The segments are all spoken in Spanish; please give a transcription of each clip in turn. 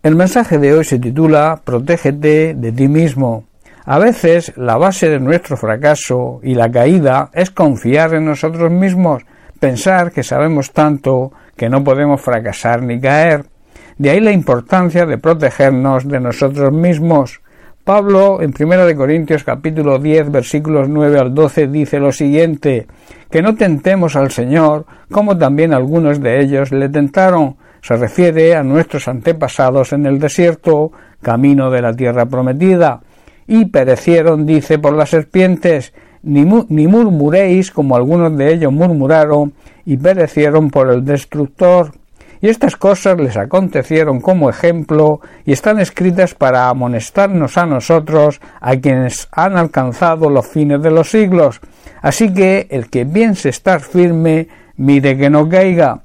El mensaje de hoy se titula Protégete de ti mismo. A veces la base de nuestro fracaso y la caída es confiar en nosotros mismos, pensar que sabemos tanto que no podemos fracasar ni caer. De ahí la importancia de protegernos de nosotros mismos. Pablo en 1 Corintios capítulo 10 versículos 9 al 12 dice lo siguiente, que no tentemos al Señor como también algunos de ellos le tentaron, se refiere a nuestros antepasados en el desierto, camino de la tierra prometida, y perecieron, dice, por las serpientes, ni, murmuréis como algunos de ellos murmuraron, y perecieron por el destructor. Y estas cosas les acontecieron como ejemplo y están escritas para amonestarnos a nosotros, a quienes han alcanzado los fines de los siglos. Así que el que piense estar firme, mire que no caiga.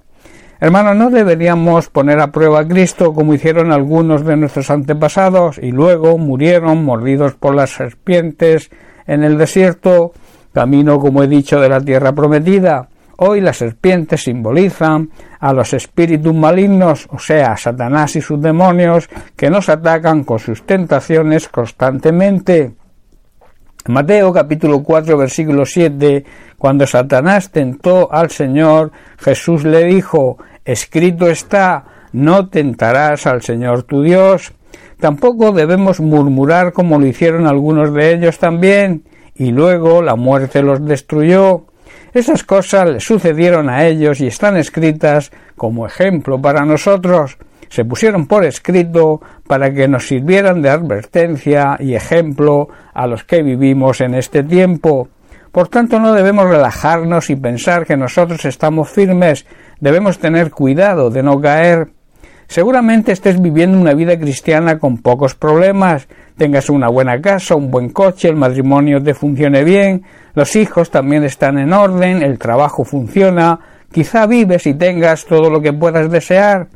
Hermanos, no deberíamos poner a prueba a Cristo como hicieron algunos de nuestros antepasados y luego murieron mordidos por las serpientes en el desierto, camino, como he dicho, de la tierra prometida. Hoy las serpientes simbolizan a los espíritus malignos, o sea, Satanás y sus demonios, que nos atacan con sus tentaciones constantemente. Mateo capítulo 4 versículo 7, cuando Satanás tentó al Señor, Jesús le dijo, escrito está, no tentarás al Señor tu Dios. Tampoco debemos murmurar como lo hicieron algunos de ellos también, y luego la muerte los destruyó. Esas cosas le sucedieron a ellos y están escritas como ejemplo para nosotros. Se pusieron por escrito para que nos sirvieran de advertencia y ejemplo a los que vivimos en este tiempo. Por tanto, no debemos relajarnos y pensar que nosotros estamos firmes, debemos tener cuidado de no caer. Seguramente estés viviendo una vida cristiana con pocos problemas, tengas una buena casa, un buen coche, el matrimonio te funcione bien, los hijos también están en orden, el trabajo funciona, quizá vives y tengas todo lo que puedas desear,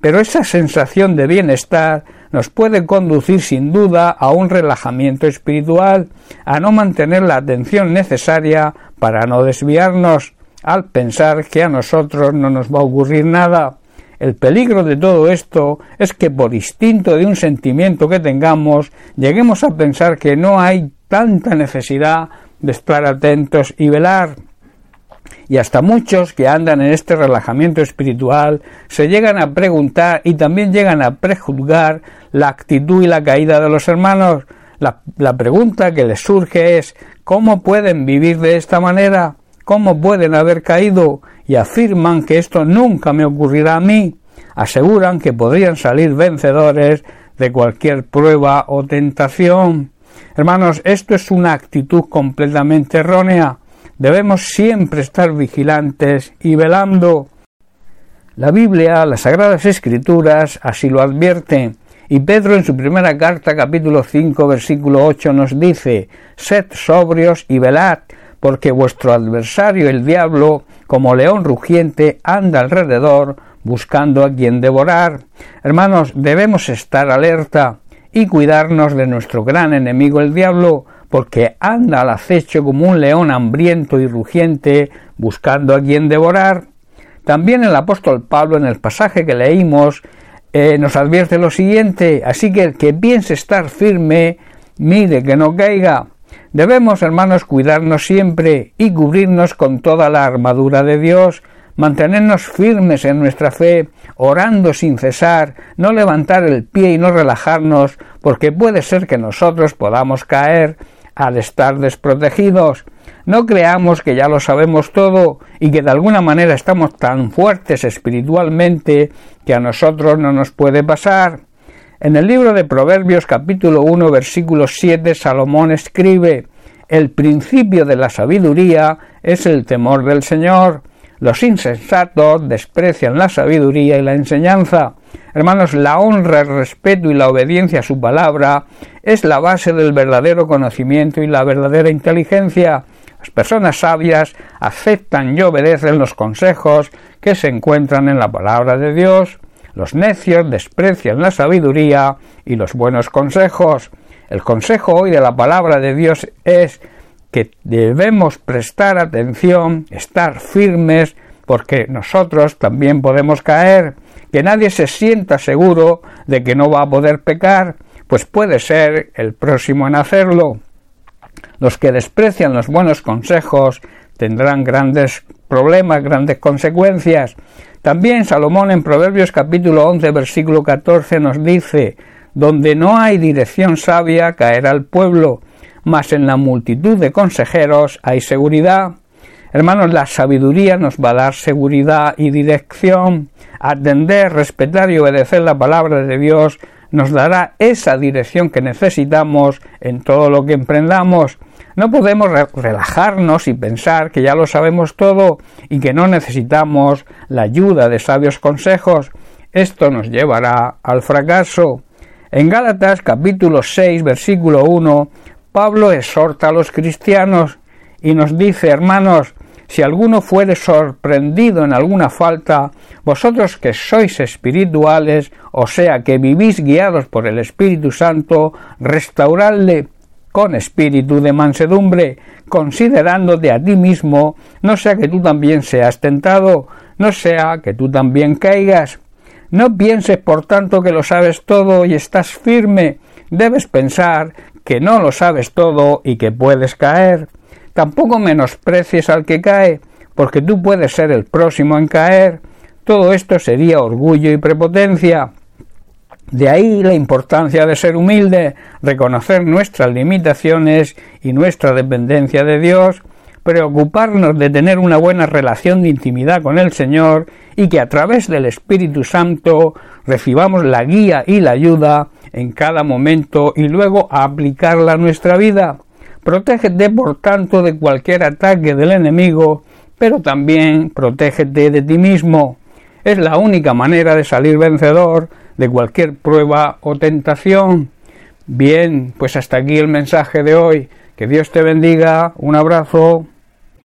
pero esa sensación de bienestar nos puede conducir sin duda a un relajamiento espiritual, a no mantener la atención necesaria para no desviarnos, al pensar que a nosotros no nos va a ocurrir nada. El peligro de todo esto es que por instinto de un sentimiento que tengamos lleguemos a pensar que no hay tanta necesidad de estar atentos y velar y hasta muchos que andan en este relajamiento espiritual se llegan a preguntar y también llegan a prejuzgar la actitud y la caída de los hermanos. La, pregunta que les surge es ¿cómo pueden vivir de esta manera? ¿Cómo pueden haber caído? Y afirman que esto nunca me ocurrirá a mí. Aseguran que podrían salir vencedores de cualquier prueba o tentación. Hermanos, esto es una actitud completamente errónea. Debemos siempre estar vigilantes y velando. La Biblia, las Sagradas Escrituras, así lo advierten. Y Pedro en su primera carta, capítulo 5, versículo 8, nos dice, Sed sobrios y velad, porque vuestro adversario el diablo, como león rugiente, anda alrededor, buscando a quien devorar. Hermanos, debemos estar alerta y cuidarnos de nuestro gran enemigo el diablo, porque anda al acecho como un león hambriento y rugiente, buscando a quien devorar. También el apóstol Pablo en el pasaje que leímos eh, nos advierte lo siguiente, así que el que piense estar firme, mire que no caiga. Debemos, hermanos, cuidarnos siempre y cubrirnos con toda la armadura de Dios, mantenernos firmes en nuestra fe, orando sin cesar, no levantar el pie y no relajarnos, porque puede ser que nosotros podamos caer, al estar desprotegidos. No creamos que ya lo sabemos todo y que de alguna manera estamos tan fuertes espiritualmente que a nosotros no nos puede pasar. En el libro de Proverbios capítulo 1 versículo 7 Salomón escribe El principio de la sabiduría es el temor del Señor. Los insensatos desprecian la sabiduría y la enseñanza. Hermanos, la honra, el respeto y la obediencia a su palabra es la base del verdadero conocimiento y la verdadera inteligencia. Las personas sabias aceptan y obedecen los consejos que se encuentran en la palabra de Dios. Los necios desprecian la sabiduría y los buenos consejos. El consejo hoy de la palabra de Dios es que debemos prestar atención, estar firmes, porque nosotros también podemos caer, que nadie se sienta seguro de que no va a poder pecar, pues puede ser el próximo en hacerlo. Los que desprecian los buenos consejos tendrán grandes problemas, grandes consecuencias. También Salomón en Proverbios capítulo 11 versículo 14 nos dice, donde no hay dirección sabia caerá el pueblo, mas en la multitud de consejeros hay seguridad. Hermanos, la sabiduría nos va a dar seguridad y dirección. Atender, respetar y obedecer la palabra de Dios nos dará esa dirección que necesitamos en todo lo que emprendamos. No podemos relajarnos y pensar que ya lo sabemos todo y que no necesitamos la ayuda de sabios consejos. Esto nos llevará al fracaso. En Gálatas capítulo 6 versículo 1, Pablo exhorta a los cristianos y nos dice, hermanos, si alguno fuere sorprendido en alguna falta, vosotros que sois espirituales, o sea que vivís guiados por el Espíritu Santo, restauradle con espíritu de mansedumbre, considerándote a ti mismo, no sea que tú también seas tentado, no sea que tú también caigas. No pienses, por tanto, que lo sabes todo y estás firme. Debes pensar que no lo sabes todo y que puedes caer. Tampoco menosprecies al que cae, porque tú puedes ser el próximo en caer. Todo esto sería orgullo y prepotencia. De ahí la importancia de ser humilde, reconocer nuestras limitaciones y nuestra dependencia de Dios, preocuparnos de tener una buena relación de intimidad con el Señor y que a través del Espíritu Santo recibamos la guía y la ayuda en cada momento y luego aplicarla a nuestra vida. Protégete, por tanto, de cualquier ataque del enemigo, pero también protégete de ti mismo. Es la única manera de salir vencedor de cualquier prueba o tentación. Bien, pues hasta aquí el mensaje de hoy. Que Dios te bendiga. Un abrazo.